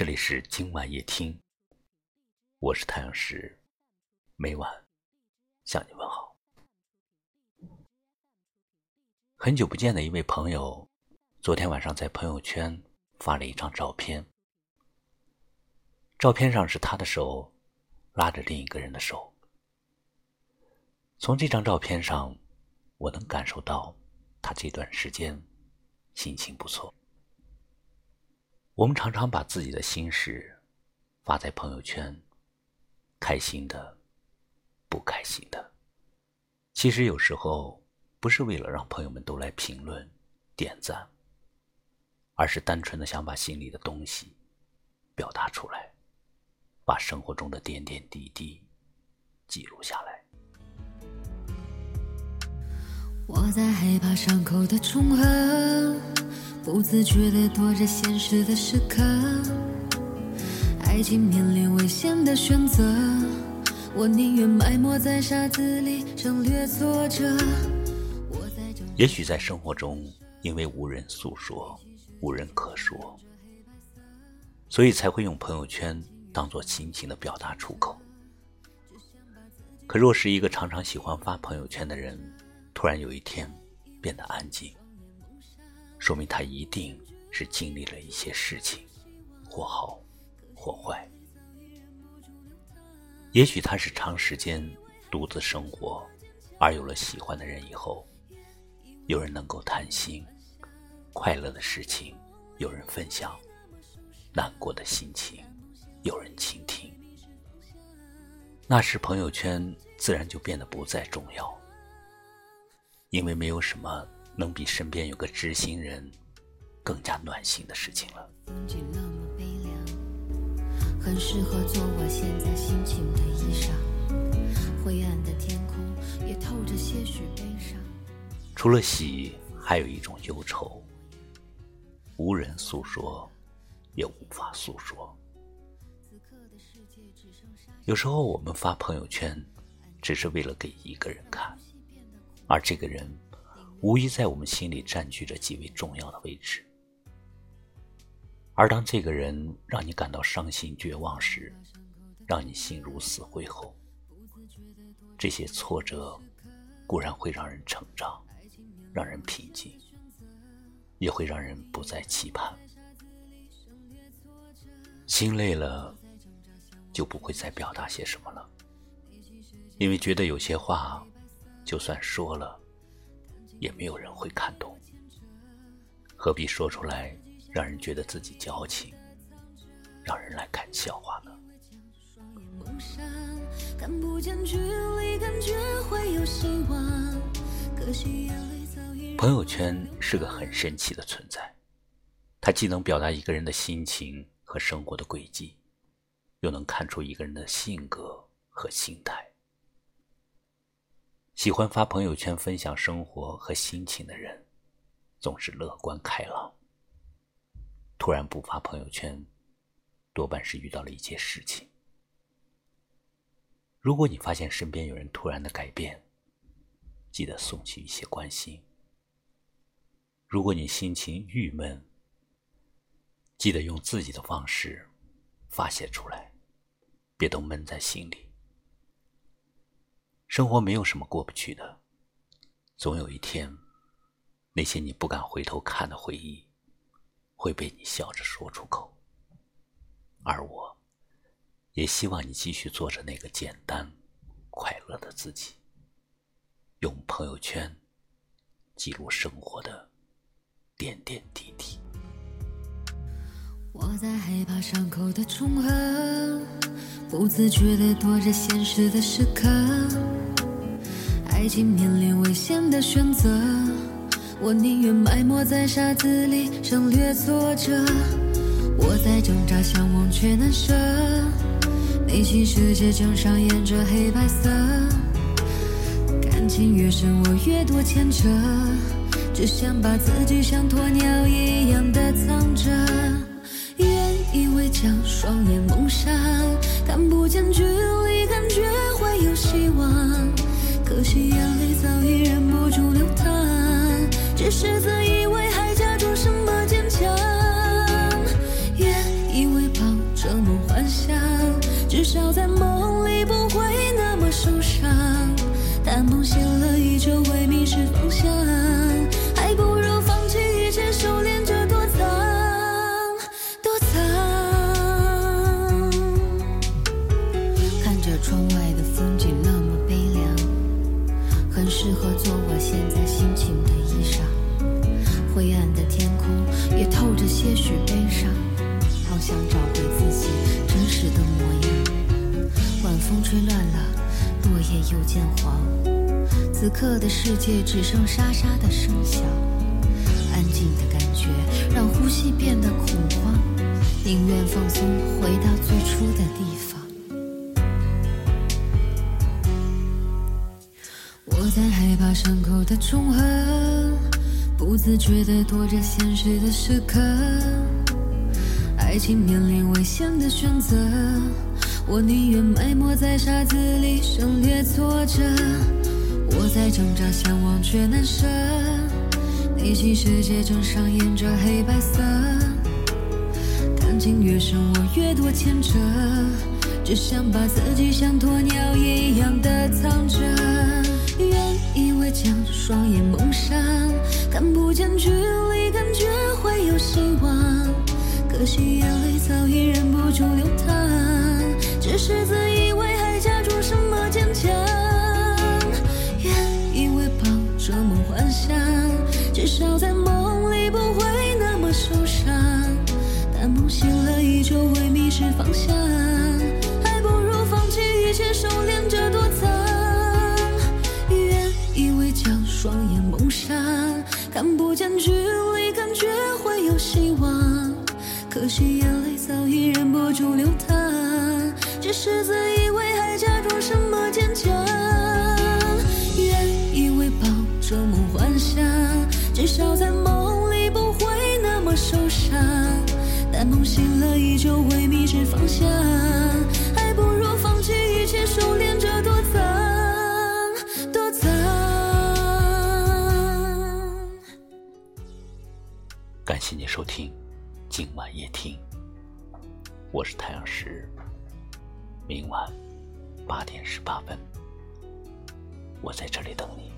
这里是今晚夜听，我是太阳石，每晚向你问好。很久不见的一位朋友，昨天晚上在朋友圈发了一张照片，照片上是他的手拉着另一个人的手。从这张照片上，我能感受到他这段时间心情不错。我们常常把自己的心事发在朋友圈，开心的、不开心的。其实有时候不是为了让朋友们都来评论、点赞，而是单纯的想把心里的东西表达出来，把生活中的点点滴滴记录下来。我在害怕伤口的重合。不自觉地躲着现实的时刻，爱情面临危险的选择，我宁愿埋没在沙子里，省略挫折。也许在生活中，因为无人诉说，无人可说，所以才会用朋友圈当做心情的表达出口。可若是一个常常喜欢发朋友圈的人，突然有一天变得安静。说明他一定是经历了一些事情，或好或坏。也许他是长时间独自生活，而有了喜欢的人以后，有人能够谈心，快乐的事情有人分享，难过的心情有人倾听。那时朋友圈自然就变得不再重要，因为没有什么。能比身边有个知心人更加暖心的事情了。除了喜，还有一种忧愁，无人诉说，也无法诉说。有时候我们发朋友圈，只是为了给一个人看，而这个人。无疑在我们心里占据着极为重要的位置，而当这个人让你感到伤心绝望时，让你心如死灰后，这些挫折固然会让人成长，让人平静，也会让人不再期盼。心累了，就不会再表达些什么了，因为觉得有些话，就算说了。也没有人会看懂，何必说出来，让人觉得自己矫情，让人来看笑话呢？朋友圈是个很神奇的存在，它既能表达一个人的心情和生活的轨迹，又能看出一个人的性格和心态。喜欢发朋友圈分享生活和心情的人，总是乐观开朗。突然不发朋友圈，多半是遇到了一些事情。如果你发现身边有人突然的改变，记得送去一些关心。如果你心情郁闷，记得用自己的方式发泄出来，别都闷在心里。生活没有什么过不去的，总有一天，那些你不敢回头看的回忆，会被你笑着说出口。而我，也希望你继续做着那个简单、快乐的自己，用朋友圈记录生活的点点滴滴。我在害怕伤口的重合，不自觉地躲着现实的时刻。爱情面临危险的选择，我宁愿埋没在沙子里，省略挫折。我在挣扎，想忘却难舍，内心世界正上演着黑白色。感情越深，我越多牵扯，只想把自己像鸵鸟一样的藏着。原以为将双眼蒙上，看不见距离，感觉会有希望。可惜眼泪早已忍不住流淌，只是自以为还假装适合做我现在心情的衣裳。灰暗的天空也透着些许悲伤，好想找回自己真实的模样。晚风吹乱了落叶，又渐黄。此刻的世界只剩沙沙的声响，安静的感觉让呼吸变得恐慌，宁愿放松，回到最初的地方。在害怕伤口的重合，不自觉地躲着现实的时刻。爱情面临危险的选择，我宁愿埋没在沙子里，省略挫折。我在挣扎，想忘却难舍，内心世界正上演着黑白色。感情越深，我越多牵扯，只想把自己像鸵鸟一样的藏着。以为将双眼蒙上，看不见距离，感觉会有希望。可惜眼泪早已忍不住流淌，只是自以为还假装什么坚强。原以为抱着梦幻想，至少在梦里不会那么受伤。但梦醒了，依旧会迷失方向，可惜眼泪早已忍不住流淌，只是自以为还假装什么坚强。原以为抱着梦幻想，至少在梦里不会那么受伤。但梦醒了，依旧会迷失方向，还不如放弃一切，收敛着躲藏，躲藏。感谢你收听今晚夜听，我是太阳石。明晚八点十八分，我在这里等你。